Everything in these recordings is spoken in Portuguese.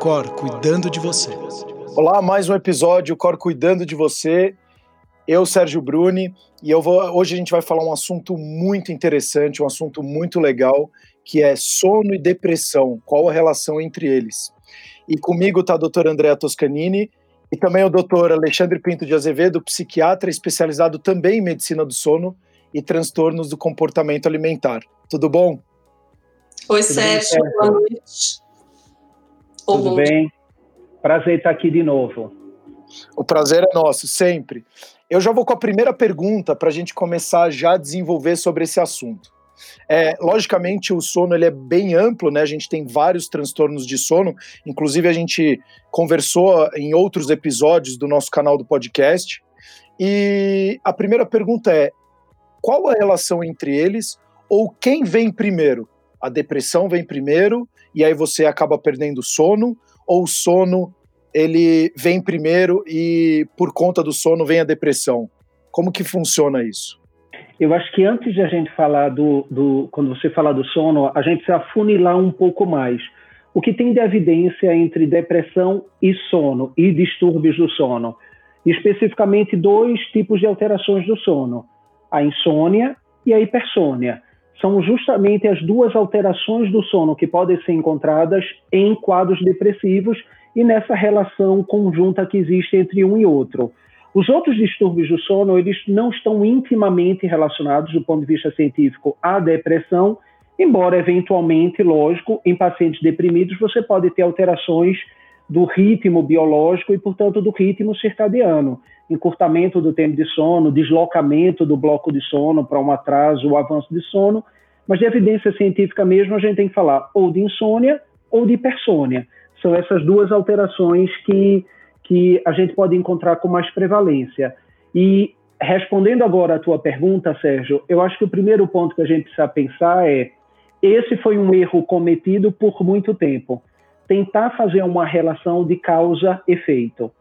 Cor cuidando de você. Olá, mais um episódio Cor cuidando de você. Eu, Sérgio Bruni, e eu vou, hoje a gente vai falar um assunto muito interessante, um assunto muito legal, que é sono e depressão. Qual a relação entre eles? E comigo está a doutora Andrea Toscanini e também o doutor Alexandre Pinto de Azevedo, psiquiatra especializado também em medicina do sono e transtornos do comportamento alimentar. Tudo bom? Oi, Tudo Sérgio. Bem, boa noite. Tudo bem? Prazer estar aqui de novo. O prazer é nosso, sempre. Eu já vou com a primeira pergunta para a gente começar já a desenvolver sobre esse assunto. É, logicamente, o sono ele é bem amplo, né? A gente tem vários transtornos de sono. Inclusive, a gente conversou em outros episódios do nosso canal do podcast. E a primeira pergunta é: qual a relação entre eles? Ou quem vem primeiro? A depressão vem primeiro e aí você acaba perdendo sono? Ou o sono ele vem primeiro e por conta do sono vem a depressão? Como que funciona isso? Eu acho que antes de a gente falar do, do quando você falar do sono, a gente precisa afunilar um pouco mais. O que tem de evidência entre depressão e sono e distúrbios do sono? Especificamente dois tipos de alterações do sono: a insônia e a hipersônia. São justamente as duas alterações do sono que podem ser encontradas em quadros depressivos e nessa relação conjunta que existe entre um e outro. Os outros distúrbios do sono, eles não estão intimamente relacionados do ponto de vista científico à depressão, embora eventualmente, lógico, em pacientes deprimidos você pode ter alterações do ritmo biológico e, portanto, do ritmo circadiano, encurtamento do tempo de sono, deslocamento do bloco de sono para um atraso ou avanço de sono, mas de evidência científica mesmo a gente tem que falar ou de insônia ou de hipersônia. São essas duas alterações que, que a gente pode encontrar com mais prevalência. E respondendo agora à tua pergunta, Sérgio, eu acho que o primeiro ponto que a gente precisa pensar é esse foi um erro cometido por muito tempo. Tentar fazer uma relação de causa-efeito.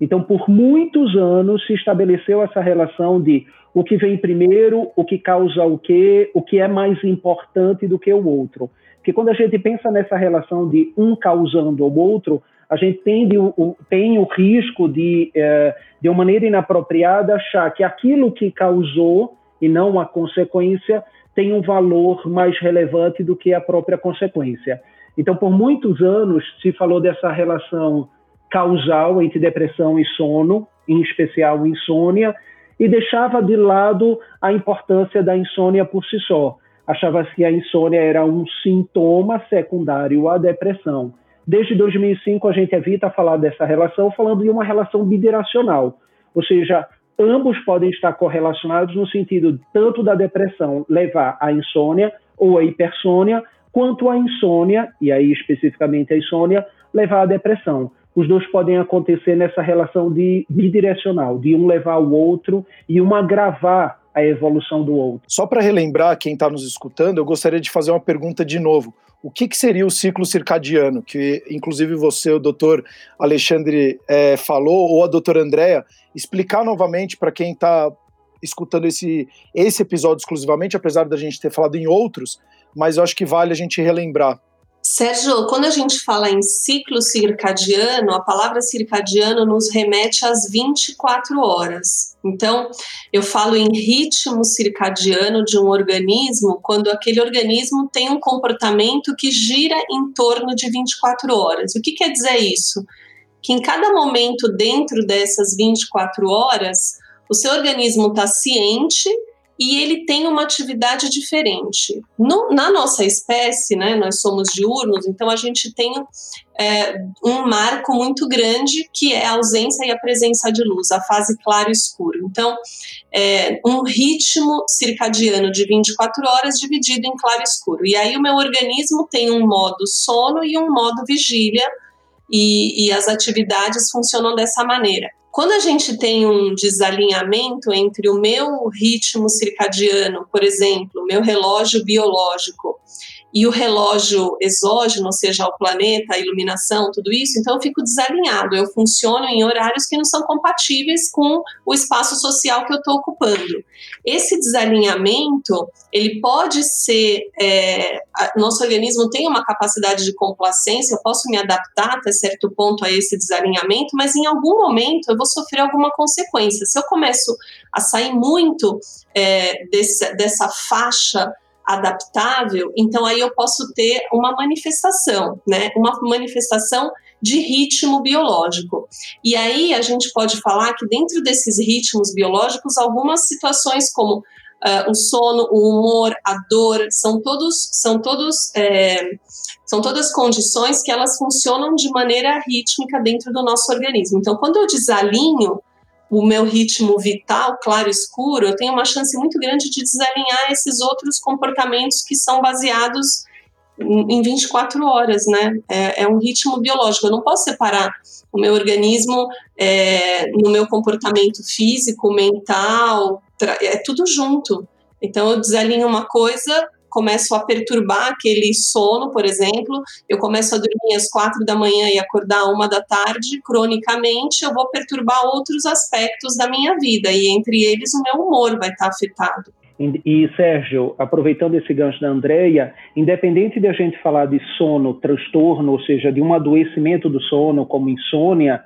Então, por muitos anos se estabeleceu essa relação de o que vem primeiro, o que causa o quê, o que é mais importante do que o outro. Porque quando a gente pensa nessa relação de um causando o outro, a gente tem, de, o, tem o risco de, é, de uma maneira inapropriada, achar que aquilo que causou, e não a consequência, tem um valor mais relevante do que a própria consequência. Então, por muitos anos, se falou dessa relação causal entre depressão e sono, em especial insônia, e deixava de lado a importância da insônia por si só achava que a insônia era um sintoma secundário à depressão. Desde 2005 a gente evita falar dessa relação, falando de uma relação bidirecional, ou seja, ambos podem estar correlacionados no sentido tanto da depressão levar à insônia ou à hipersônia, quanto a insônia, e aí especificamente a insônia, levar à depressão. Os dois podem acontecer nessa relação de bidirecional, de um levar ao outro e um agravar a evolução do outro. Só para relembrar quem está nos escutando, eu gostaria de fazer uma pergunta de novo. O que, que, seria o ciclo circadiano? Que inclusive você, o doutor Alexandre, é, falou, ou a doutora Andréa, explicar novamente para quem está escutando esse, esse episódio exclusivamente, apesar da gente ter falado em outros, mas eu acho que vale a gente relembrar. Sérgio, quando a gente fala em ciclo circadiano, a palavra circadiano nos remete às 24 horas. Então, eu falo em ritmo circadiano de um organismo quando aquele organismo tem um comportamento que gira em torno de 24 horas. O que quer dizer isso? Que em cada momento dentro dessas 24 horas, o seu organismo está ciente e ele tem uma atividade diferente. No, na nossa espécie, né, nós somos diurnos, então a gente tem é, um marco muito grande que é a ausência e a presença de luz, a fase claro escuro. Então, é um ritmo circadiano de 24 horas dividido em claro escuro. E aí o meu organismo tem um modo sono e um modo vigília, e, e as atividades funcionam dessa maneira. Quando a gente tem um desalinhamento entre o meu ritmo circadiano, por exemplo, meu relógio biológico, e o relógio exógeno, ou seja, o planeta, a iluminação, tudo isso, então eu fico desalinhado, eu funciono em horários que não são compatíveis com o espaço social que eu estou ocupando. Esse desalinhamento, ele pode ser, é, nosso organismo tem uma capacidade de complacência, eu posso me adaptar até certo ponto a esse desalinhamento, mas em algum momento eu vou sofrer alguma consequência. Se eu começo a sair muito é, desse, dessa faixa adaptável, então aí eu posso ter uma manifestação, né? Uma manifestação de ritmo biológico. E aí a gente pode falar que dentro desses ritmos biológicos, algumas situações como uh, o sono, o humor, a dor, são todos, são todos, é, são todas condições que elas funcionam de maneira rítmica dentro do nosso organismo. Então, quando eu desalinho o meu ritmo vital, claro escuro, eu tenho uma chance muito grande de desalinhar esses outros comportamentos que são baseados em 24 horas, né? É, é um ritmo biológico. Eu não posso separar o meu organismo é, no meu comportamento físico, mental, é tudo junto. Então eu desalinho uma coisa, começo a perturbar aquele sono, por exemplo, eu começo a dormir às quatro da manhã e acordar uma da tarde, cronicamente, eu vou perturbar outros aspectos da minha vida, e entre eles o meu humor vai estar afetado. E, Sérgio, aproveitando esse gancho da Andrea, independente de a gente falar de sono, transtorno, ou seja, de um adoecimento do sono, como insônia,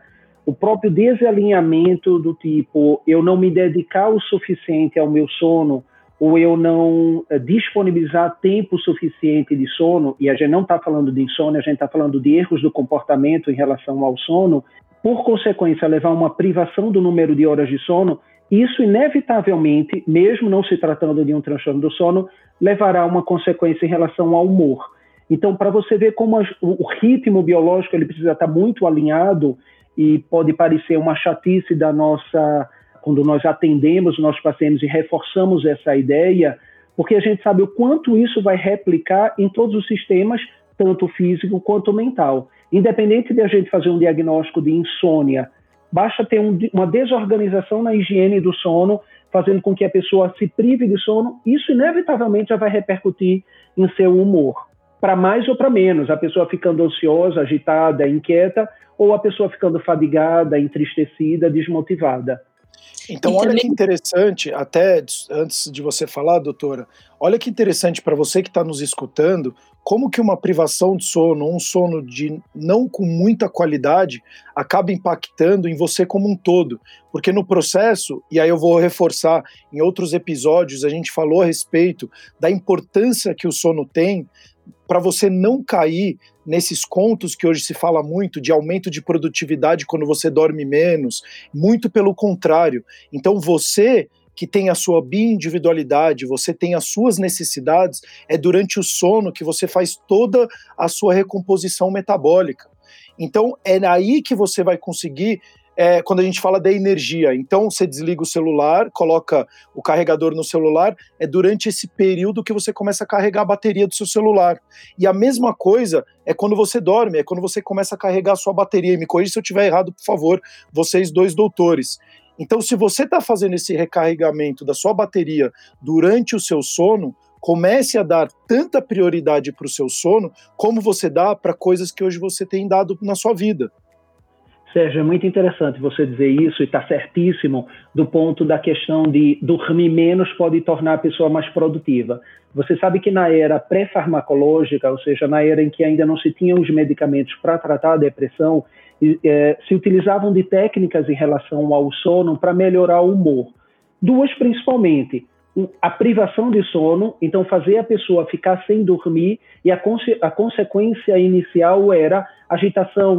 o próprio desalinhamento do tipo eu não me dedicar o suficiente ao meu sono ou eu não eh, disponibilizar tempo suficiente de sono, e a gente não está falando de insônia, a gente está falando de erros do comportamento em relação ao sono, por consequência, levar uma privação do número de horas de sono, isso inevitavelmente, mesmo não se tratando de um transtorno do sono, levará a uma consequência em relação ao humor. Então, para você ver como o ritmo biológico ele precisa estar muito alinhado e pode parecer uma chatice da nossa quando nós atendemos os nossos pacientes e reforçamos essa ideia, porque a gente sabe o quanto isso vai replicar em todos os sistemas, tanto físico quanto mental. Independente de a gente fazer um diagnóstico de insônia, basta ter um, uma desorganização na higiene do sono, fazendo com que a pessoa se prive de sono, isso inevitavelmente já vai repercutir em seu humor. Para mais ou para menos, a pessoa ficando ansiosa, agitada, inquieta, ou a pessoa ficando fadigada, entristecida, desmotivada. Então, olha que interessante, até antes de você falar, doutora, olha que interessante para você que está nos escutando, como que uma privação de sono, um sono de não com muita qualidade, acaba impactando em você como um todo. Porque no processo, e aí eu vou reforçar, em outros episódios a gente falou a respeito da importância que o sono tem para você não cair nesses contos que hoje se fala muito de aumento de produtividade quando você dorme menos, muito pelo contrário. Então você que tem a sua bi-individualidade, você tem as suas necessidades, é durante o sono que você faz toda a sua recomposição metabólica. Então é aí que você vai conseguir é, quando a gente fala da energia. Então, você desliga o celular, coloca o carregador no celular, é durante esse período que você começa a carregar a bateria do seu celular. E a mesma coisa é quando você dorme, é quando você começa a carregar a sua bateria. E me corrija se eu estiver errado, por favor, vocês dois doutores. Então, se você está fazendo esse recarregamento da sua bateria durante o seu sono, comece a dar tanta prioridade para o seu sono como você dá para coisas que hoje você tem dado na sua vida. Sérgio, é muito interessante você dizer isso e está certíssimo do ponto da questão de dormir menos pode tornar a pessoa mais produtiva. Você sabe que na era pré-farmacológica, ou seja, na era em que ainda não se tinham os medicamentos para tratar a depressão, é, se utilizavam de técnicas em relação ao sono para melhorar o humor. Duas principalmente a privação de sono, então fazer a pessoa ficar sem dormir, e a, conse a consequência inicial era agitação,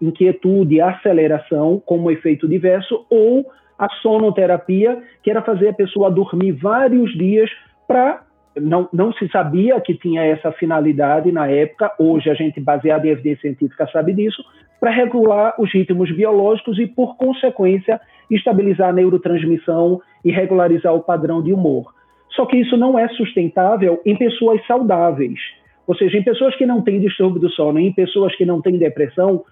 inquietude, aceleração, como efeito diverso, ou a sonoterapia, que era fazer a pessoa dormir vários dias para. Não, não se sabia que tinha essa finalidade na época, hoje a gente, baseado em evidência científica, sabe disso, para regular os ritmos biológicos e, por consequência, estabilizar a neurotransmissão e regularizar o padrão de humor. Só que isso não é sustentável em pessoas saudáveis. Ou seja, em pessoas que não têm distúrbio do sono, em pessoas que não têm depressão,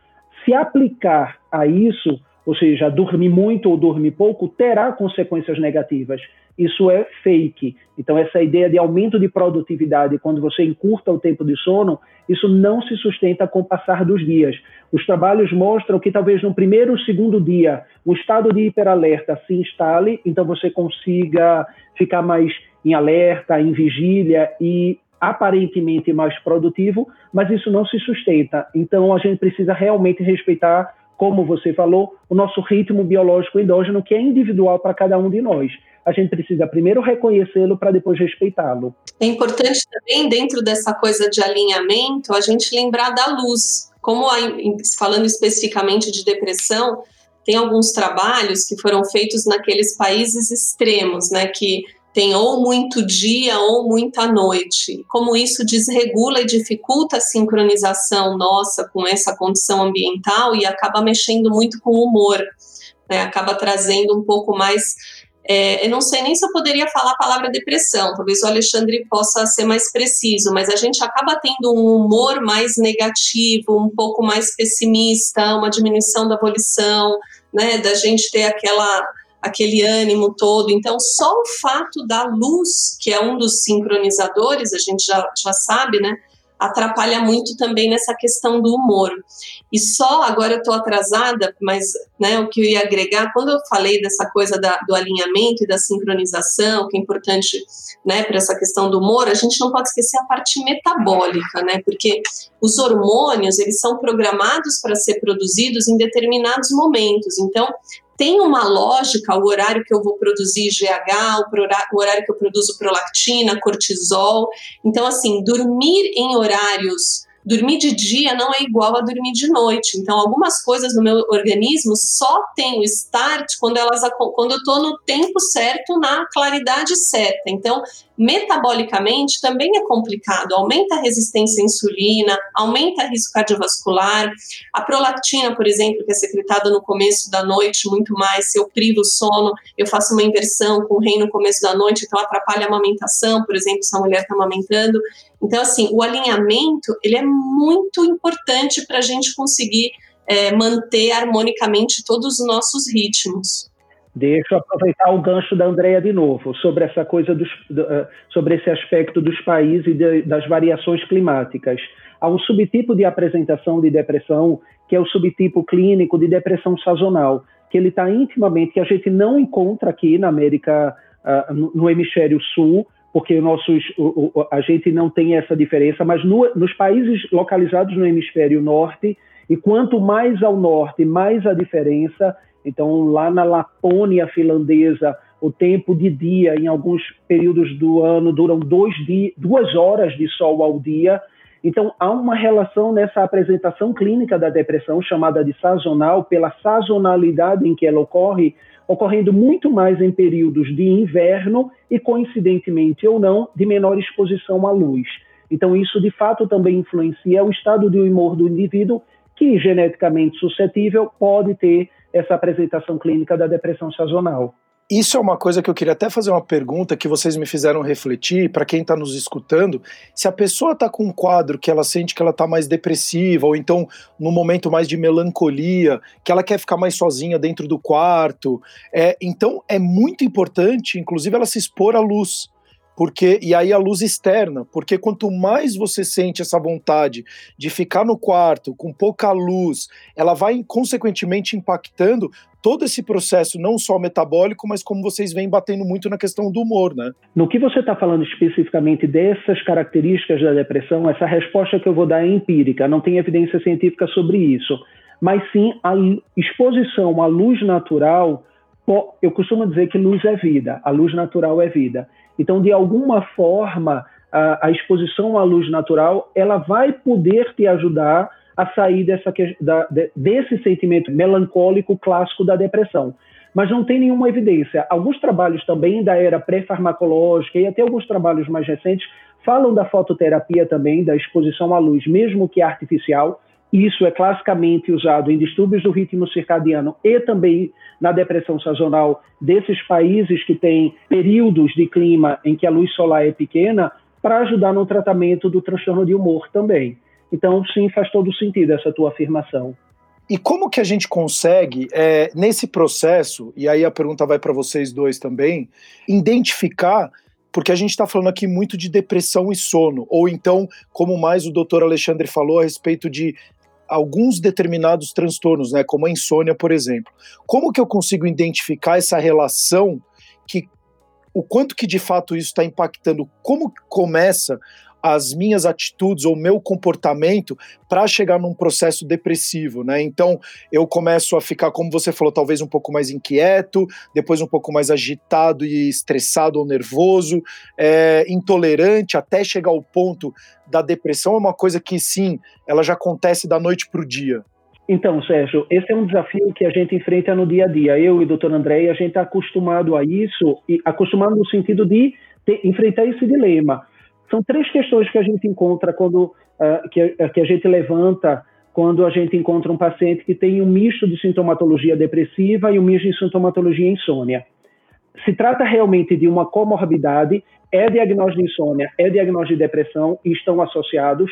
se aplicar a isso, ou seja, dormir muito ou dormir pouco, terá consequências negativas. Isso é fake. Então, essa ideia de aumento de produtividade quando você encurta o tempo de sono, isso não se sustenta com o passar dos dias. Os trabalhos mostram que talvez no primeiro ou segundo dia o estado de hiperalerta se instale, então você consiga ficar mais em alerta, em vigília e aparentemente mais produtivo, mas isso não se sustenta. Então a gente precisa realmente respeitar, como você falou, o nosso ritmo biológico endógeno, que é individual para cada um de nós. A gente precisa primeiro reconhecê-lo para depois respeitá-lo. É importante também, dentro dessa coisa de alinhamento, a gente lembrar da luz. Como falando especificamente de depressão, tem alguns trabalhos que foram feitos naqueles países extremos, né, que tem ou muito dia ou muita noite. Como isso desregula e dificulta a sincronização nossa com essa condição ambiental e acaba mexendo muito com o humor, né? acaba trazendo um pouco mais. É, eu não sei nem se eu poderia falar a palavra depressão, talvez o Alexandre possa ser mais preciso, mas a gente acaba tendo um humor mais negativo, um pouco mais pessimista, uma diminuição da volição, né, da gente ter aquela aquele ânimo todo. Então, só o fato da luz, que é um dos sincronizadores, a gente já, já sabe, né? Atrapalha muito também nessa questão do humor. E só agora eu estou atrasada, mas né, o que eu ia agregar, quando eu falei dessa coisa da, do alinhamento e da sincronização, que é importante né, para essa questão do humor, a gente não pode esquecer a parte metabólica, né? Porque os hormônios eles são programados para ser produzidos em determinados momentos. Então, tem uma lógica o horário que eu vou produzir GH, o horário que eu produzo prolactina, cortisol. Então, assim, dormir em horários dormir de dia não é igual a dormir de noite. Então, algumas coisas no meu organismo só tem o start quando elas quando eu estou no tempo certo, na claridade certa. Então, metabolicamente também é complicado. Aumenta a resistência à insulina, aumenta o risco cardiovascular. A prolactina, por exemplo, que é secretada no começo da noite muito mais, se eu privo o sono, eu faço uma inversão com o rei no começo da noite, então atrapalha a amamentação, por exemplo, se a mulher está amamentando. Então, assim, o alinhamento, ele é muito importante para a gente conseguir é, manter harmonicamente todos os nossos ritmos. Deixa eu aproveitar o gancho da Andrea de novo, sobre essa coisa dos, eh, sobre esse aspecto dos países e das variações climáticas. Há um subtipo de apresentação de depressão, que é o subtipo clínico de depressão sazonal, que ele está intimamente, que a gente não encontra aqui na América, uh, no, hemisfério sul, porque nossos, a gente não tem essa diferença, mas no, nos países localizados no hemisfério norte, e quanto mais ao norte, mais a diferença, então, lá na Lapônia finlandesa, o tempo de dia, em alguns períodos do ano, duram dois dias, duas horas de sol ao dia. Então, há uma relação nessa apresentação clínica da depressão, chamada de sazonal, pela sazonalidade em que ela ocorre, ocorrendo muito mais em períodos de inverno e, coincidentemente ou não, de menor exposição à luz. Então, isso de fato também influencia o estado de humor do indivíduo, que geneticamente suscetível pode ter essa apresentação clínica da depressão sazonal. Isso é uma coisa que eu queria até fazer uma pergunta que vocês me fizeram refletir, para quem está nos escutando, se a pessoa está com um quadro que ela sente que ela está mais depressiva, ou então no momento mais de melancolia, que ela quer ficar mais sozinha dentro do quarto, é, então é muito importante, inclusive, ela se expor à luz porque e aí a luz externa, porque quanto mais você sente essa vontade de ficar no quarto com pouca luz, ela vai consequentemente impactando todo esse processo, não só metabólico, mas como vocês vêm batendo muito na questão do humor, né? No que você está falando especificamente dessas características da depressão, essa resposta que eu vou dar é empírica, não tem evidência científica sobre isso, mas sim a exposição à luz natural. Eu costumo dizer que luz é vida, a luz natural é vida. Então, de alguma forma, a, a exposição à luz natural ela vai poder te ajudar a sair dessa, da, desse sentimento melancólico clássico da depressão. Mas não tem nenhuma evidência. Alguns trabalhos também da era pré-farmacológica e até alguns trabalhos mais recentes falam da fototerapia também, da exposição à luz, mesmo que artificial, isso é classicamente usado em distúrbios do ritmo circadiano e também na depressão sazonal desses países que têm períodos de clima em que a luz solar é pequena, para ajudar no tratamento do transtorno de humor também. Então, sim, faz todo sentido essa tua afirmação. E como que a gente consegue, é, nesse processo, e aí a pergunta vai para vocês dois também, identificar, porque a gente está falando aqui muito de depressão e sono, ou então, como mais o doutor Alexandre falou, a respeito de alguns determinados transtornos, né, como a insônia, por exemplo. Como que eu consigo identificar essa relação que o quanto que de fato isso está impactando, como começa as minhas atitudes ou meu comportamento para chegar num processo depressivo, né? Então eu começo a ficar, como você falou, talvez um pouco mais inquieto, depois um pouco mais agitado e estressado ou nervoso, é, intolerante, até chegar ao ponto da depressão. É uma coisa que sim, ela já acontece da noite para o dia. Então, Sérgio, esse é um desafio que a gente enfrenta no dia a dia. Eu e o doutor André, a gente está acostumado a isso, e acostumado no sentido de ter, enfrentar esse dilema. São três questões que a gente encontra quando uh, que, que a gente levanta quando a gente encontra um paciente que tem um misto de sintomatologia depressiva e um misto de sintomatologia insônia. Se trata realmente de uma comorbidade, é diagnóstico de insônia, é diagnóstico de depressão e estão associados.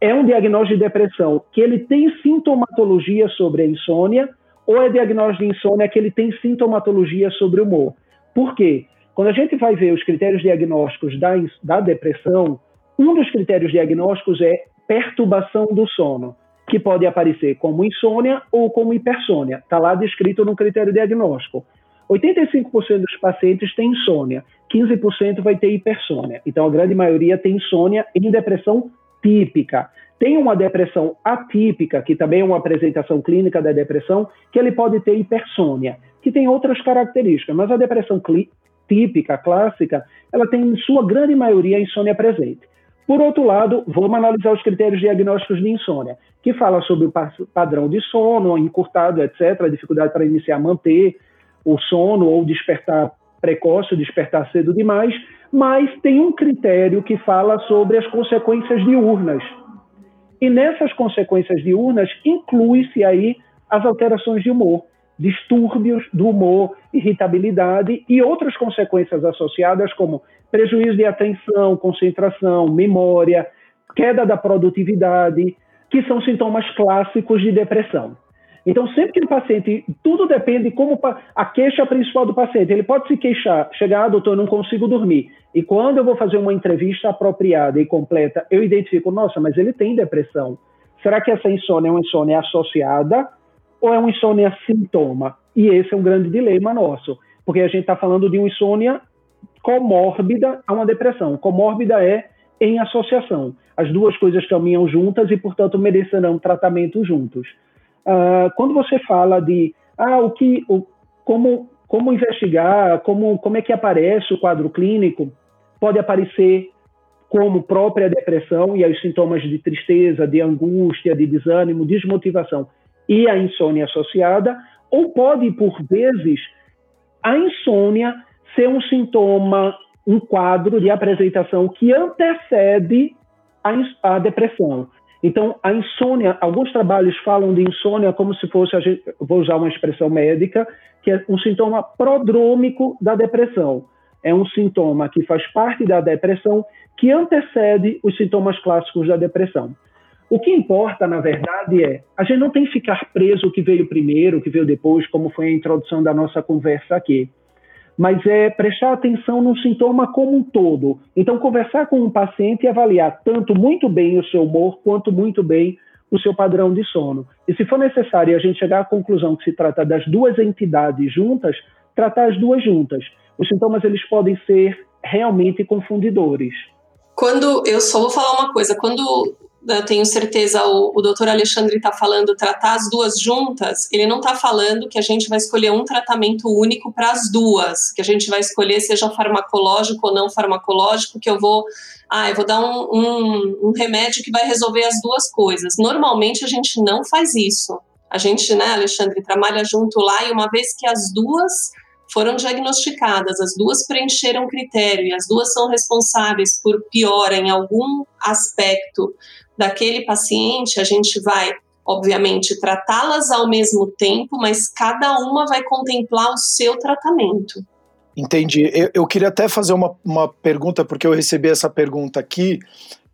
É um diagnóstico de depressão que ele tem sintomatologia sobre a insônia ou é diagnóstico de insônia que ele tem sintomatologia sobre o humor. Por quê? Quando a gente vai ver os critérios diagnósticos da, da depressão, um dos critérios diagnósticos é perturbação do sono, que pode aparecer como insônia ou como hipersônia. Está lá descrito no critério diagnóstico. 85% dos pacientes têm insônia, 15% vai ter hipersônia. Então, a grande maioria tem insônia em depressão típica. Tem uma depressão atípica, que também é uma apresentação clínica da depressão, que ele pode ter hipersônia, que tem outras características, mas a depressão típica, clássica, ela tem, em sua grande maioria, insônia presente. Por outro lado, vamos analisar os critérios diagnósticos de insônia, que fala sobre o padrão de sono, encurtado, etc., a dificuldade para iniciar, manter o sono ou despertar precoce, despertar cedo demais, mas tem um critério que fala sobre as consequências diurnas. E nessas consequências diurnas inclui-se aí as alterações de humor distúrbios do humor, irritabilidade e outras consequências associadas, como prejuízo de atenção, concentração, memória, queda da produtividade, que são sintomas clássicos de depressão. Então, sempre que o paciente, tudo depende como a queixa principal do paciente. Ele pode se queixar, chegar, ah, doutor, não consigo dormir. E quando eu vou fazer uma entrevista apropriada e completa, eu identifico, nossa, mas ele tem depressão. Será que essa insônia é uma insônia associada ou é uma insônia sintoma? E esse é um grande dilema nosso, porque a gente está falando de uma insônia comórbida a uma depressão. Comórbida é em associação. As duas coisas caminham juntas e, portanto, merecerão tratamento juntos. Uh, quando você fala de ah, o que, o, como, como investigar, como, como é que aparece o quadro clínico, pode aparecer como própria depressão e os sintomas de tristeza, de angústia, de desânimo, desmotivação e a insônia associada, ou pode, por vezes, a insônia ser um sintoma, um quadro de apresentação que antecede a, a depressão. Então, a insônia, alguns trabalhos falam de insônia como se fosse, vou usar uma expressão médica, que é um sintoma prodrômico da depressão. É um sintoma que faz parte da depressão que antecede os sintomas clássicos da depressão. O que importa, na verdade, é a gente não tem que ficar preso o que veio primeiro, o que veio depois, como foi a introdução da nossa conversa aqui. Mas é prestar atenção no sintoma como um todo. Então, conversar com um paciente e avaliar tanto muito bem o seu humor, quanto muito bem o seu padrão de sono. E se for necessário a gente chegar à conclusão que se trata das duas entidades juntas, tratar as duas juntas. Os sintomas eles podem ser realmente confundidores. Quando eu só vou falar uma coisa, quando eu tenho certeza o, o doutor Alexandre está falando tratar as duas juntas, ele não está falando que a gente vai escolher um tratamento único para as duas, que a gente vai escolher seja farmacológico ou não farmacológico, que eu vou, ah, eu vou dar um, um, um remédio que vai resolver as duas coisas. Normalmente a gente não faz isso. A gente, né, Alexandre, trabalha junto lá e uma vez que as duas foram diagnosticadas, as duas preencheram critério e as duas são responsáveis por piora em algum aspecto daquele paciente, a gente vai, obviamente, tratá-las ao mesmo tempo, mas cada uma vai contemplar o seu tratamento. Entendi. Eu, eu queria até fazer uma, uma pergunta, porque eu recebi essa pergunta aqui,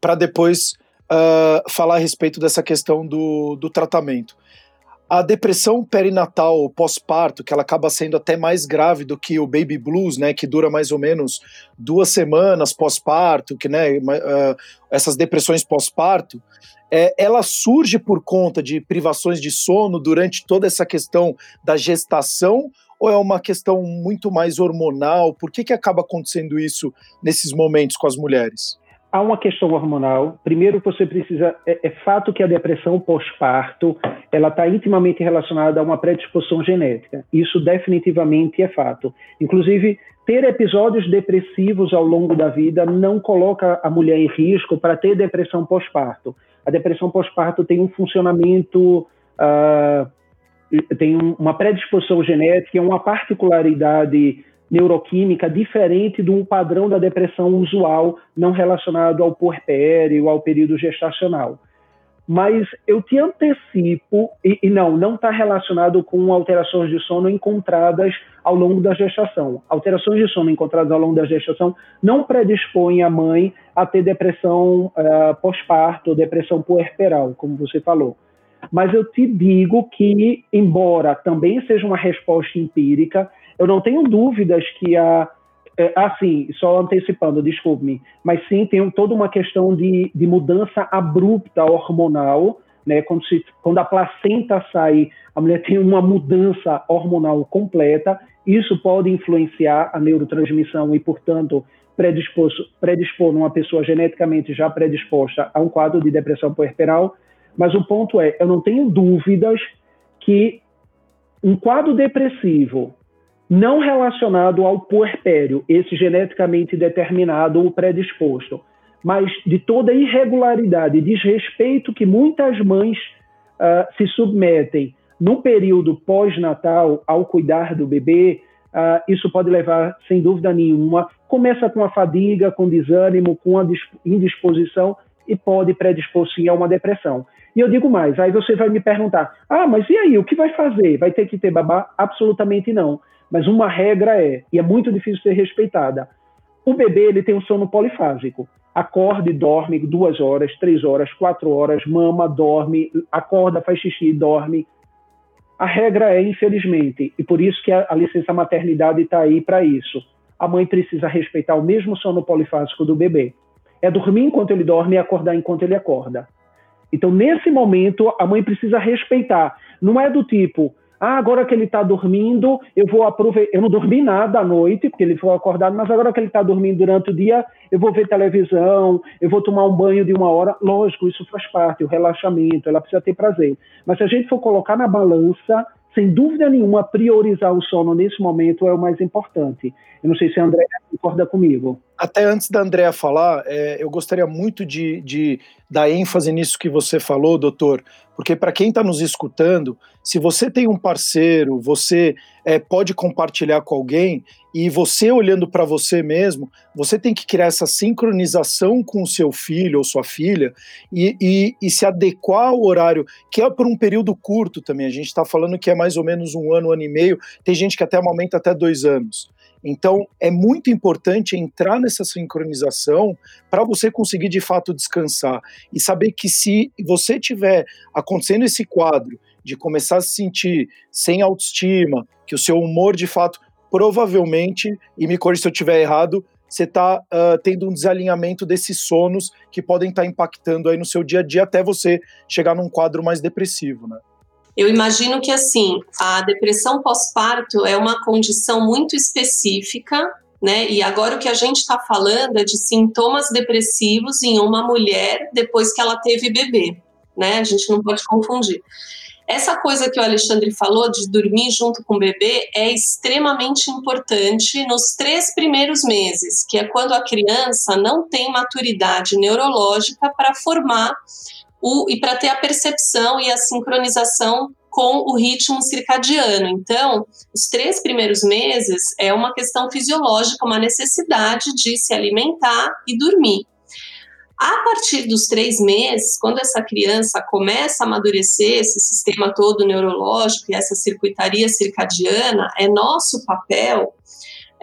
para depois uh, falar a respeito dessa questão do, do tratamento. A depressão perinatal pós-parto, que ela acaba sendo até mais grave do que o baby blues, né, que dura mais ou menos duas semanas pós-parto, que né, uh, essas depressões pós-parto, é, ela surge por conta de privações de sono durante toda essa questão da gestação ou é uma questão muito mais hormonal? Por que, que acaba acontecendo isso nesses momentos com as mulheres? Há uma questão hormonal. Primeiro, você precisa. É, é fato que a depressão pós-parto ela está intimamente relacionada a uma predisposição genética. Isso definitivamente é fato. Inclusive, ter episódios depressivos ao longo da vida não coloca a mulher em risco para ter depressão pós-parto. A depressão pós-parto tem um funcionamento. Uh, tem uma predisposição genética, uma particularidade neuroquímica diferente do padrão da depressão usual, não relacionado ao puerpério, ao período gestacional. Mas eu te antecipo, e, e não, não está relacionado com alterações de sono encontradas ao longo da gestação. Alterações de sono encontradas ao longo da gestação não predispõem a mãe a ter depressão uh, pós-parto, depressão puerperal, como você falou. Mas eu te digo que, embora também seja uma resposta empírica, eu não tenho dúvidas que a. É, assim, só antecipando, desculpe-me, mas sim tem toda uma questão de, de mudança abrupta hormonal, né? Quando, se, quando a placenta sai, a mulher tem uma mudança hormonal completa, isso pode influenciar a neurotransmissão e, portanto, predispor, predispor uma pessoa geneticamente já predisposta a um quadro de depressão puerperal. Mas o ponto é, eu não tenho dúvidas que um quadro depressivo não relacionado ao puerpério, esse geneticamente determinado ou predisposto, mas de toda irregularidade, desrespeito que muitas mães uh, se submetem no período pós-natal ao cuidar do bebê, uh, isso pode levar, sem dúvida nenhuma, começa com a fadiga, com desânimo, com a indisposição e pode predispor sim a uma depressão. E eu digo mais, aí você vai me perguntar, ah, mas e aí, o que vai fazer? Vai ter que ter babá? Absolutamente não. Mas uma regra é, e é muito difícil ser respeitada, o bebê ele tem um sono polifásico. Acorda e dorme duas horas, três horas, quatro horas, mama, dorme, acorda, faz xixi, dorme. A regra é, infelizmente, e por isso que a, a licença maternidade está aí para isso. A mãe precisa respeitar o mesmo sono polifásico do bebê. É dormir enquanto ele dorme e acordar enquanto ele acorda. Então, nesse momento, a mãe precisa respeitar. Não é do tipo, ah, agora que ele está dormindo, eu vou aproveitar. Eu não dormi nada à noite, porque ele foi acordado, mas agora que ele está dormindo durante o dia, eu vou ver televisão, eu vou tomar um banho de uma hora. Lógico, isso faz parte, o relaxamento, ela precisa ter prazer. Mas se a gente for colocar na balança, sem dúvida nenhuma, priorizar o sono nesse momento é o mais importante. Eu não sei se a André concorda comigo. Até antes da Andréa falar, é, eu gostaria muito de, de dar ênfase nisso que você falou, doutor, porque para quem está nos escutando, se você tem um parceiro, você é, pode compartilhar com alguém e você olhando para você mesmo, você tem que criar essa sincronização com o seu filho ou sua filha e, e, e se adequar ao horário, que é por um período curto também. A gente está falando que é mais ou menos um ano, um ano e meio, tem gente que até aumenta até dois anos. Então, é muito importante entrar nessa sincronização para você conseguir de fato descansar e saber que se você tiver acontecendo esse quadro de começar a se sentir sem autoestima, que o seu humor de fato provavelmente, e me corrija se eu estiver errado, você está uh, tendo um desalinhamento desses sonos que podem estar tá impactando aí no seu dia a dia até você chegar num quadro mais depressivo, né? Eu imagino que assim, a depressão pós-parto é uma condição muito específica, né? E agora o que a gente está falando é de sintomas depressivos em uma mulher depois que ela teve bebê, né? A gente não pode confundir. Essa coisa que o Alexandre falou de dormir junto com o bebê é extremamente importante nos três primeiros meses, que é quando a criança não tem maturidade neurológica para formar o, e para ter a percepção e a sincronização com o ritmo circadiano. Então, os três primeiros meses é uma questão fisiológica, uma necessidade de se alimentar e dormir. A partir dos três meses, quando essa criança começa a amadurecer esse sistema todo neurológico e essa circuitaria circadiana, é nosso papel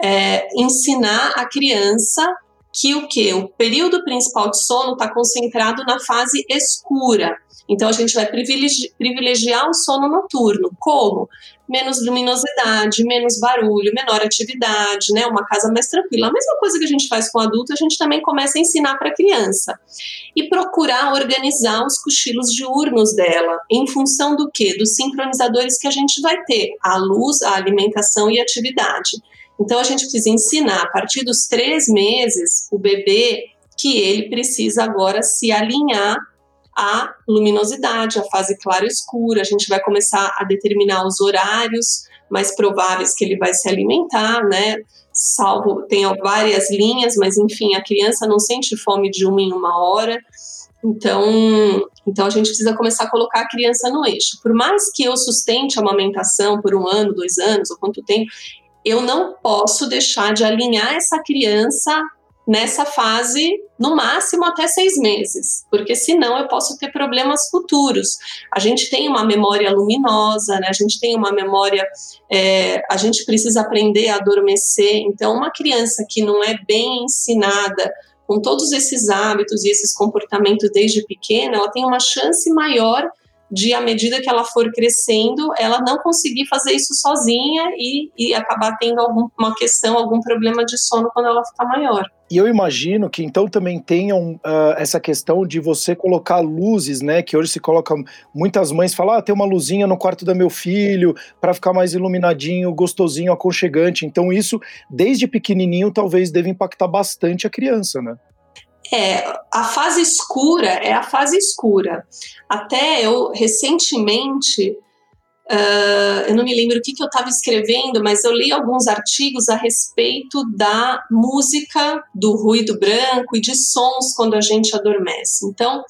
é, ensinar a criança que o que? O período principal de sono está concentrado na fase escura. Então a gente vai privilegi privilegiar o sono noturno. Como? Menos luminosidade, menos barulho, menor atividade, né? Uma casa mais tranquila. A mesma coisa que a gente faz com adulto, a gente também começa a ensinar para a criança. E procurar organizar os cochilos diurnos dela, em função do quê? Dos sincronizadores que a gente vai ter: a luz, a alimentação e a atividade. Então a gente precisa ensinar a partir dos três meses o bebê que ele precisa agora se alinhar à luminosidade, à fase clara escura. A gente vai começar a determinar os horários mais prováveis que ele vai se alimentar, né? Salvo, tem várias linhas, mas enfim, a criança não sente fome de uma em uma hora. Então, então a gente precisa começar a colocar a criança no eixo. Por mais que eu sustente a amamentação por um ano, dois anos, ou quanto tempo, eu não posso deixar de alinhar essa criança nessa fase, no máximo até seis meses, porque senão eu posso ter problemas futuros. A gente tem uma memória luminosa, né? a gente tem uma memória, é, a gente precisa aprender a adormecer. Então, uma criança que não é bem ensinada com todos esses hábitos e esses comportamentos desde pequena, ela tem uma chance maior de, à medida que ela for crescendo, ela não conseguir fazer isso sozinha e, e acabar tendo alguma questão, algum problema de sono quando ela ficar maior. E eu imagino que então também tenham uh, essa questão de você colocar luzes, né? Que hoje se coloca. Muitas mães falam: ah, tem uma luzinha no quarto do meu filho para ficar mais iluminadinho, gostosinho, aconchegante. Então, isso, desde pequenininho, talvez deva impactar bastante a criança, né? É, a fase escura é a fase escura. Até eu, recentemente, uh, eu não me lembro o que, que eu estava escrevendo, mas eu li alguns artigos a respeito da música, do ruído branco e de sons quando a gente adormece. Então,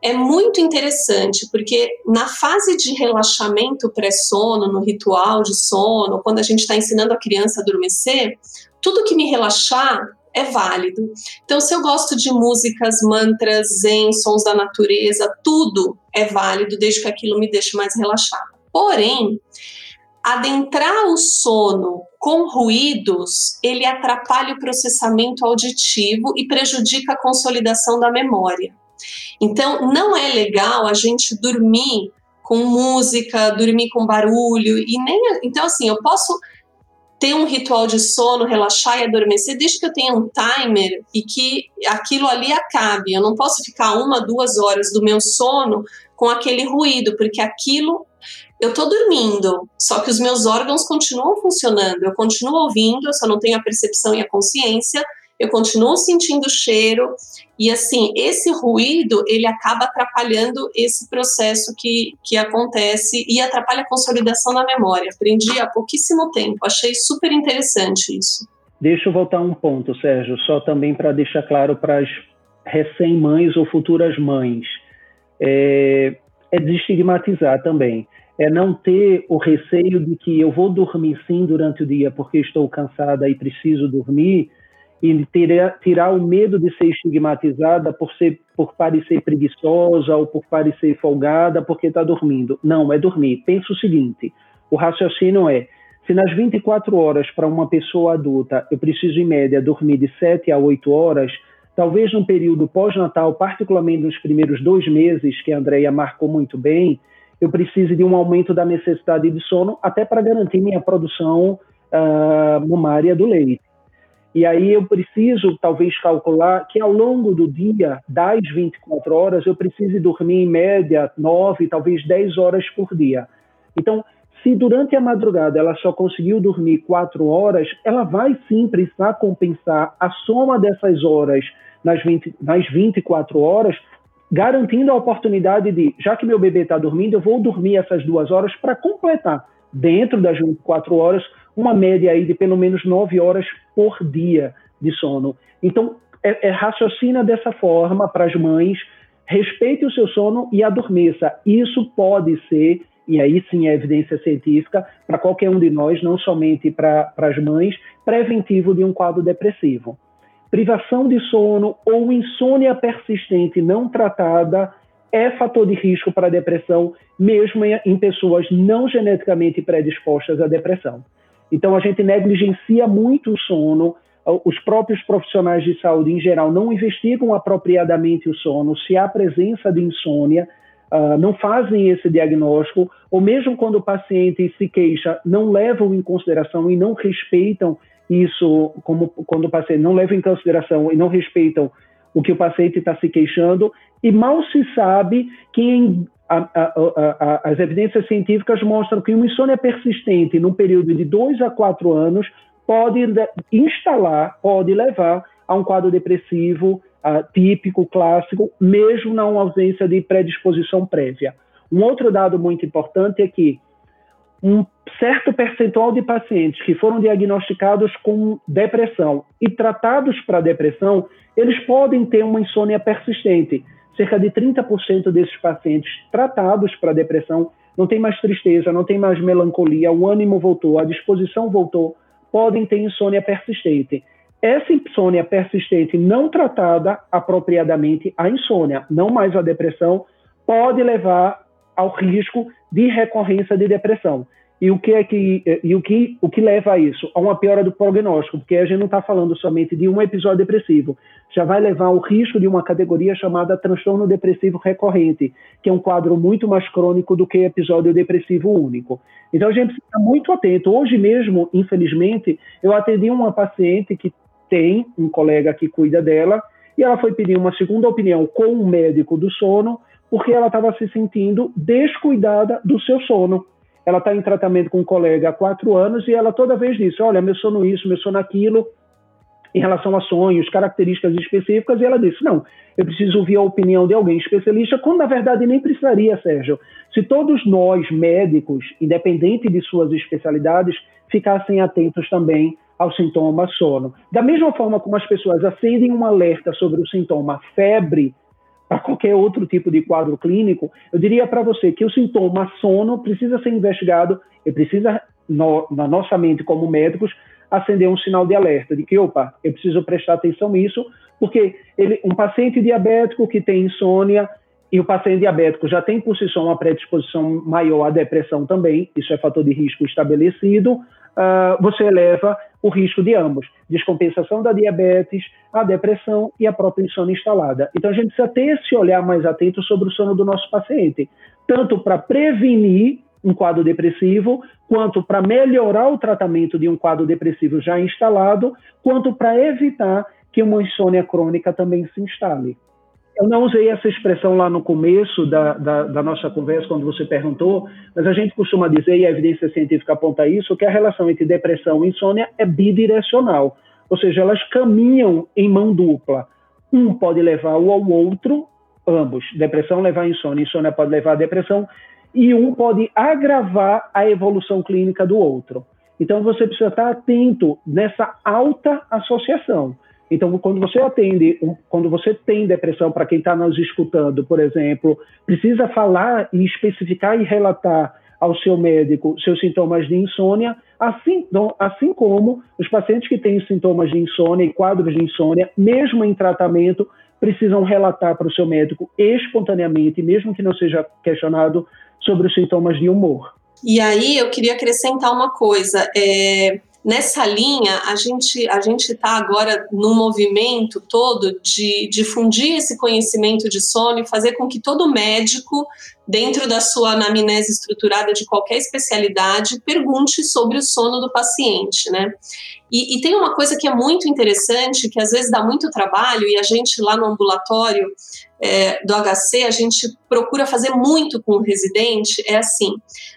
é muito interessante, porque na fase de relaxamento pré-sono, no ritual de sono, quando a gente está ensinando a criança a adormecer, tudo que me relaxar é válido. Então, se eu gosto de músicas, mantras, zen, sons da natureza, tudo é válido, desde que aquilo me deixe mais relaxada. Porém, adentrar o sono com ruídos, ele atrapalha o processamento auditivo e prejudica a consolidação da memória. Então, não é legal a gente dormir com música, dormir com barulho e nem então assim, eu posso ter um ritual de sono, relaxar e adormecer, desde que eu tenha um timer e que aquilo ali acabe. Eu não posso ficar uma, duas horas do meu sono com aquele ruído, porque aquilo eu estou dormindo, só que os meus órgãos continuam funcionando, eu continuo ouvindo, eu só não tenho a percepção e a consciência, eu continuo sentindo o cheiro e assim esse ruído ele acaba atrapalhando esse processo que, que acontece e atrapalha a consolidação da memória. Aprendi há pouquíssimo tempo, achei super interessante isso. Deixa eu voltar um ponto, Sérgio, só também para deixar claro para as recém-mães ou futuras mães. É, é desestigmatizar também. É não ter o receio de que eu vou dormir sim durante o dia porque estou cansada e preciso dormir, e tirar, tirar o medo de ser estigmatizada por ser por parecer preguiçosa ou por parecer folgada porque está dormindo. Não, é dormir. Pensa o seguinte: o raciocínio é se nas 24 horas para uma pessoa adulta eu preciso, em média, dormir de 7 a 8 horas, talvez num período pós-natal, particularmente nos primeiros dois meses, que a Andrea marcou muito bem, eu precise de um aumento da necessidade de sono, até para garantir minha produção uh, mamária do leite. E aí eu preciso, talvez, calcular que ao longo do dia, das 24 horas, eu preciso dormir em média 9, talvez 10 horas por dia. Então, se durante a madrugada ela só conseguiu dormir 4 horas, ela vai sim precisar compensar a soma dessas horas nas, 20, nas 24 horas, garantindo a oportunidade de, já que meu bebê está dormindo, eu vou dormir essas duas horas para completar, dentro das 24 horas, uma média aí de pelo menos nove horas por dia de sono. Então, é, é, raciocina dessa forma para as mães, respeite o seu sono e adormeça. Isso pode ser, e aí sim é evidência científica, para qualquer um de nós, não somente para as mães, preventivo de um quadro depressivo. Privação de sono ou insônia persistente não tratada é fator de risco para depressão, mesmo em pessoas não geneticamente predispostas à depressão. Então a gente negligencia muito o sono. os próprios profissionais de saúde em geral não investigam apropriadamente o sono, se há presença de insônia, uh, não fazem esse diagnóstico, ou mesmo quando o paciente se queixa, não levam em consideração e não respeitam isso, como quando o paciente não leva em consideração e não respeitam o que o paciente está se queixando, e mal se sabe que em, a, a, a, as evidências científicas mostram que uma insônia persistente num período de dois a quatro anos pode instalar, pode levar a um quadro depressivo típico, clássico, mesmo na ausência de predisposição prévia. Um outro dado muito importante é que um certo percentual de pacientes que foram diagnosticados com depressão e tratados para depressão, eles podem ter uma insônia persistente. Cerca de 30% desses pacientes tratados para depressão não tem mais tristeza, não tem mais melancolia, o ânimo voltou, a disposição voltou, podem ter insônia persistente. Essa insônia persistente não tratada apropriadamente, a insônia, não mais a depressão, pode levar ao risco de recorrência de depressão. E o que é que e o que o que leva a isso? A uma piora do prognóstico, porque a gente não está falando somente de um episódio depressivo, já vai levar ao risco de uma categoria chamada transtorno depressivo recorrente, que é um quadro muito mais crônico do que episódio depressivo único. Então a gente precisa estar muito atento. Hoje mesmo, infelizmente, eu atendi uma paciente que tem um colega que cuida dela e ela foi pedir uma segunda opinião com um médico do sono, porque ela estava se sentindo descuidada do seu sono ela está em tratamento com um colega há quatro anos e ela toda vez disse, olha, meu sono isso, meu sono aquilo, em relação a sonhos, características específicas, e ela disse, não, eu preciso ouvir a opinião de alguém especialista, quando na verdade nem precisaria, Sérgio. Se todos nós, médicos, independente de suas especialidades, ficassem atentos também ao sintoma sono. Da mesma forma como as pessoas acendem um alerta sobre o sintoma febre para qualquer outro tipo de quadro clínico, eu diria para você que o sintoma sono precisa ser investigado e precisa, no, na nossa mente como médicos, acender um sinal de alerta de que, opa, eu preciso prestar atenção nisso, porque ele, um paciente diabético que tem insônia e o paciente diabético já tem por si só uma predisposição maior à depressão também, isso é fator de risco estabelecido, uh, você eleva o risco de ambos, descompensação da diabetes, a depressão e a própria insônia instalada. Então a gente precisa ter esse olhar mais atento sobre o sono do nosso paciente, tanto para prevenir um quadro depressivo, quanto para melhorar o tratamento de um quadro depressivo já instalado, quanto para evitar que uma insônia crônica também se instale. Eu não usei essa expressão lá no começo da, da, da, nossa conversa, quando você perguntou, mas a gente costuma dizer, e a evidência científica aponta isso, que a relação entre depressão e insônia é bidirecional. Ou seja, elas caminham em mão dupla. Um pode levar o ao outro, ambos. Depressão levar a insônia, insônia pode levar a depressão, e um pode agravar a evolução clínica do outro. Então, você precisa estar atento nessa alta associação. Então, quando você atende, quando você tem depressão, para quem está nos escutando, por exemplo, precisa falar e especificar e relatar ao seu médico seus sintomas de insônia, assim, assim como os pacientes que têm sintomas de insônia e quadros de insônia, mesmo em tratamento, precisam relatar para o seu médico espontaneamente, mesmo que não seja questionado, sobre os sintomas de humor. E aí eu queria acrescentar uma coisa. É, Nessa linha, a gente a gente está agora no movimento todo de difundir esse conhecimento de sono e fazer com que todo médico, dentro da sua anamnese estruturada de qualquer especialidade, pergunte sobre o sono do paciente, né? E, e tem uma coisa que é muito interessante, que às vezes dá muito trabalho, e a gente lá no ambulatório é, do HC, a gente procura fazer muito com o residente, é assim,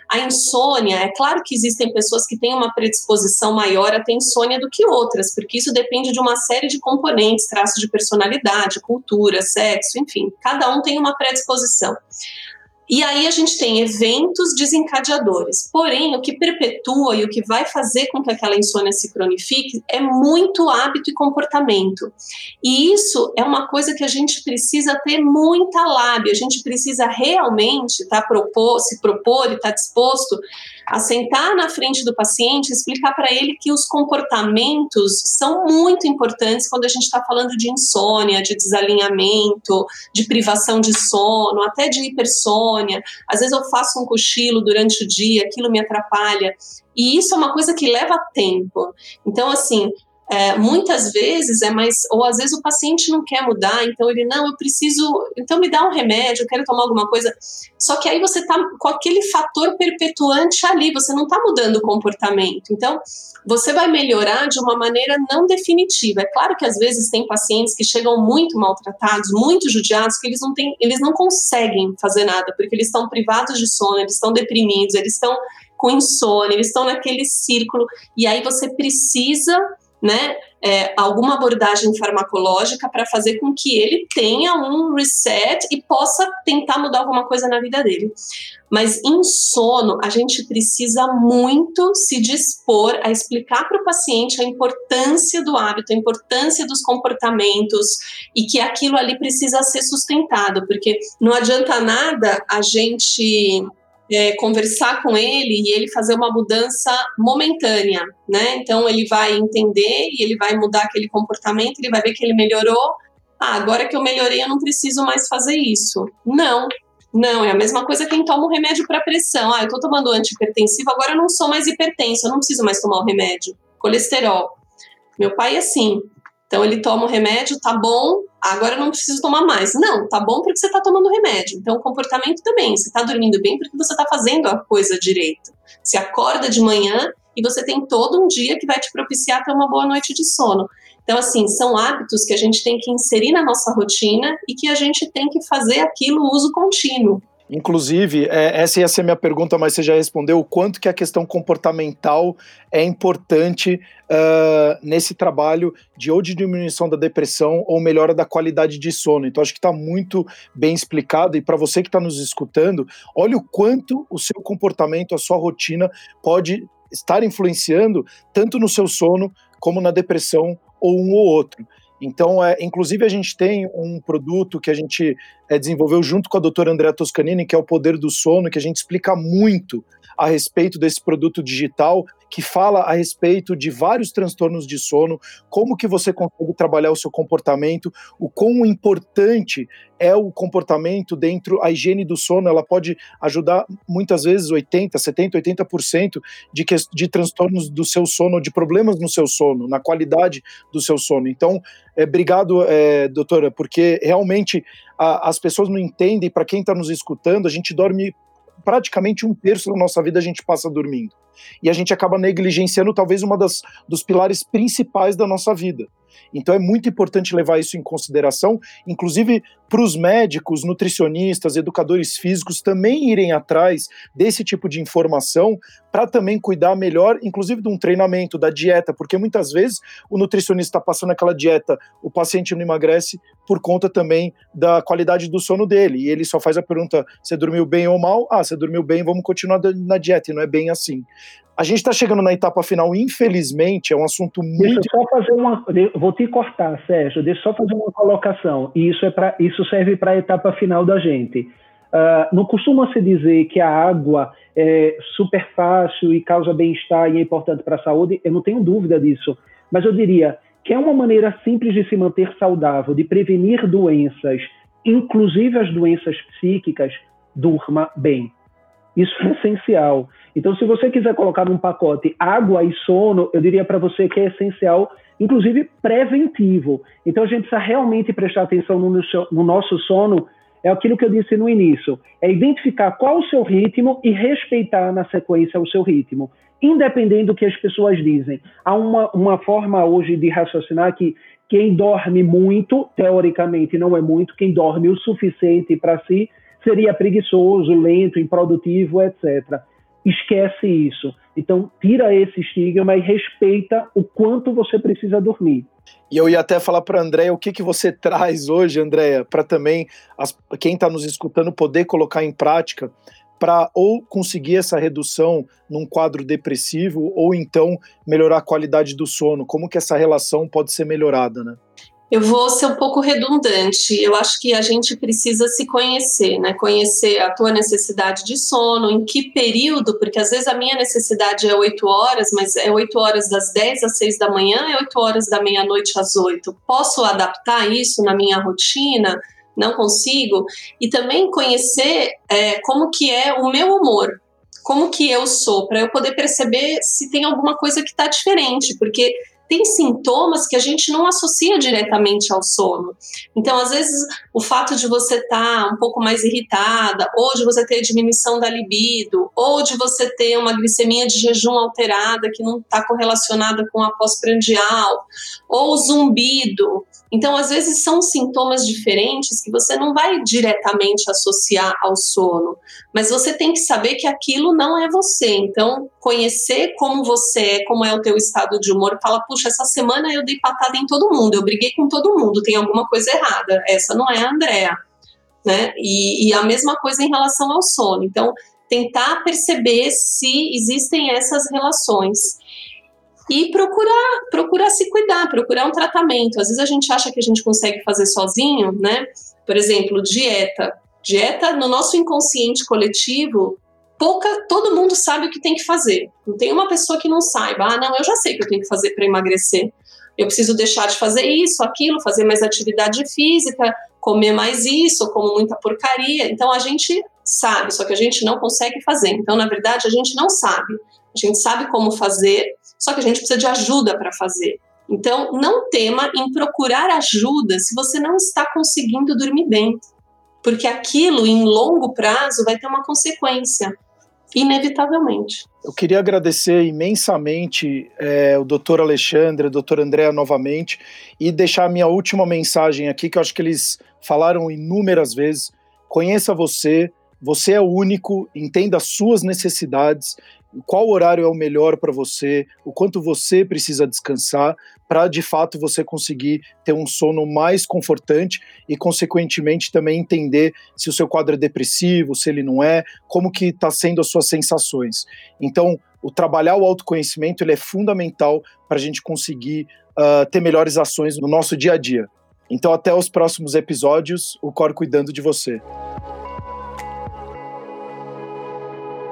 a insônia, é claro que existem pessoas que têm uma predisposição maior a ter insônia do que outras, porque isso depende de uma série de componentes, traços de personalidade, cultura, sexo, enfim, cada um tem uma predisposição. E aí a gente tem eventos desencadeadores. Porém, o que perpetua e o que vai fazer com que aquela insônia se cronifique é muito hábito e comportamento. E isso é uma coisa que a gente precisa ter muita lábia, a gente precisa realmente tá, propor, se propor e estar tá disposto a sentar na frente do paciente explicar para ele que os comportamentos são muito importantes quando a gente está falando de insônia, de desalinhamento, de privação de sono, até de hipersônia. Às vezes eu faço um cochilo durante o dia, aquilo me atrapalha. E isso é uma coisa que leva tempo. Então, assim, é, muitas vezes é mais, ou às vezes o paciente não quer mudar, então ele, não, eu preciso, então me dá um remédio, eu quero tomar alguma coisa. Só que aí você está com aquele fator perpetuante ali, você não está mudando o comportamento. Então, você vai melhorar de uma maneira não definitiva. É claro que às vezes tem pacientes que chegam muito maltratados, muito judiados, que eles não têm, eles não conseguem fazer nada, porque eles estão privados de sono, eles estão deprimidos, eles estão com insônia, eles estão naquele círculo, e aí você precisa né, é, alguma abordagem farmacológica para fazer com que ele tenha um reset e possa tentar mudar alguma coisa na vida dele. Mas em sono, a gente precisa muito se dispor a explicar para o paciente a importância do hábito, a importância dos comportamentos e que aquilo ali precisa ser sustentado, porque não adianta nada a gente é, conversar com ele e ele fazer uma mudança momentânea, né? Então ele vai entender e ele vai mudar aquele comportamento, ele vai ver que ele melhorou. Ah, agora que eu melhorei, eu não preciso mais fazer isso. Não, não, é a mesma coisa quem toma um remédio para pressão. Ah, eu tô tomando antihipertensivo, agora eu não sou mais hipertenso, eu não preciso mais tomar o remédio. Colesterol. Meu pai é assim. Então ele toma o remédio, tá bom, agora eu não preciso tomar mais. Não, tá bom porque você tá tomando remédio. Então o comportamento também, você tá dormindo bem porque você tá fazendo a coisa direito. Você acorda de manhã e você tem todo um dia que vai te propiciar ter uma boa noite de sono. Então, assim, são hábitos que a gente tem que inserir na nossa rotina e que a gente tem que fazer aquilo uso contínuo. Inclusive, é, essa ia ser minha pergunta, mas você já respondeu o quanto que a questão comportamental é importante uh, nesse trabalho de ou de diminuição da depressão ou melhora da qualidade de sono. Então, acho que está muito bem explicado. E para você que está nos escutando, olha o quanto o seu comportamento, a sua rotina pode estar influenciando tanto no seu sono como na depressão ou um ou outro. Então, é, inclusive, a gente tem um produto que a gente é, desenvolveu junto com a doutora Andrea Toscanini, que é o Poder do Sono, que a gente explica muito a respeito desse produto digital, que fala a respeito de vários transtornos de sono, como que você consegue trabalhar o seu comportamento, o quão importante é o comportamento dentro, a higiene do sono, ela pode ajudar muitas vezes 80, 70, 80% de, que, de transtornos do seu sono, de problemas no seu sono, na qualidade do seu sono. Então, é, obrigado, é, doutora, porque realmente a, as pessoas não entendem, para quem está nos escutando, a gente dorme praticamente um terço da nossa vida a gente passa dormindo. E a gente acaba negligenciando talvez uma das dos pilares principais da nossa vida. Então é muito importante levar isso em consideração, inclusive para os médicos, nutricionistas, educadores físicos também irem atrás desse tipo de informação para também cuidar melhor, inclusive de um treinamento, da dieta, porque muitas vezes o nutricionista está passando aquela dieta, o paciente não emagrece por conta também da qualidade do sono dele. E ele só faz a pergunta: você dormiu bem ou mal? Ah, você dormiu bem, vamos continuar na dieta. E não é bem assim. A gente está chegando na etapa final, infelizmente, é um assunto muito. Deixa eu só fazer uma. Vou te cortar, Sérgio. Deixa eu só fazer uma colocação. E isso, é pra, isso serve para a etapa final da gente. Uh, não costuma se dizer que a água é super fácil e causa bem-estar e é importante para a saúde. Eu não tenho dúvida disso. Mas eu diria que é uma maneira simples de se manter saudável, de prevenir doenças, inclusive as doenças psíquicas, durma bem. Isso é essencial. Então, se você quiser colocar num pacote água e sono, eu diria para você que é essencial, inclusive preventivo. Então, a gente precisa realmente prestar atenção no, no nosso sono. É aquilo que eu disse no início: é identificar qual o seu ritmo e respeitar na sequência o seu ritmo, independente do que as pessoas dizem. Há uma, uma forma hoje de raciocinar que quem dorme muito, teoricamente não é muito, quem dorme o suficiente para si seria preguiçoso, lento, improdutivo, etc. Esquece isso. Então, tira esse estigma e respeita o quanto você precisa dormir. E eu ia até falar para Andréia o que, que você traz hoje, Andréia, para também as, quem está nos escutando poder colocar em prática para ou conseguir essa redução num quadro depressivo ou então melhorar a qualidade do sono. Como que essa relação pode ser melhorada, né? Eu vou ser um pouco redundante. Eu acho que a gente precisa se conhecer, né? Conhecer a tua necessidade de sono, em que período, porque às vezes a minha necessidade é 8 horas, mas é 8 horas das 10 às 6 da manhã, é 8 horas da meia-noite às 8. Posso adaptar isso na minha rotina? Não consigo. E também conhecer é, como que é o meu humor, como que eu sou, para eu poder perceber se tem alguma coisa que está diferente, porque tem sintomas que a gente não associa diretamente ao sono. Então, às vezes, o fato de você estar tá um pouco mais irritada, ou de você ter diminuição da libido, ou de você ter uma glicemia de jejum alterada que não está correlacionada com a pós-prandial, ou zumbido. Então, às vezes, são sintomas diferentes que você não vai diretamente associar ao sono, mas você tem que saber que aquilo não é você. Então, conhecer como você é, como é o teu estado de humor, fala, puxa, essa semana eu dei patada em todo mundo, eu briguei com todo mundo, tem alguma coisa errada. Essa não é a Andrea, né? E, e a mesma coisa em relação ao sono. Então, tentar perceber se existem essas relações e procurar, procurar se cuidar, procurar um tratamento. Às vezes a gente acha que a gente consegue fazer sozinho, né? Por exemplo, dieta. Dieta no nosso inconsciente coletivo, pouca, todo mundo sabe o que tem que fazer. Não tem uma pessoa que não saiba. Ah, não, eu já sei o que eu tenho que fazer para emagrecer. Eu preciso deixar de fazer isso, aquilo, fazer mais atividade física, comer mais isso, como muita porcaria. Então a gente sabe, só que a gente não consegue fazer. Então, na verdade, a gente não sabe. A gente sabe como fazer, só que a gente precisa de ajuda para fazer. Então, não tema em procurar ajuda se você não está conseguindo dormir bem, porque aquilo em longo prazo vai ter uma consequência, inevitavelmente. Eu queria agradecer imensamente é, o doutor Alexandre, o doutor Andréa novamente, e deixar a minha última mensagem aqui, que eu acho que eles falaram inúmeras vezes. Conheça você, você é único, entenda as suas necessidades, qual horário é o melhor para você, o quanto você precisa descansar, para de fato você conseguir ter um sono mais confortante e, consequentemente, também entender se o seu quadro é depressivo, se ele não é, como que está sendo as suas sensações. Então, o trabalhar o autoconhecimento ele é fundamental para a gente conseguir uh, ter melhores ações no nosso dia a dia. Então, até os próximos episódios, o Cor cuidando de você.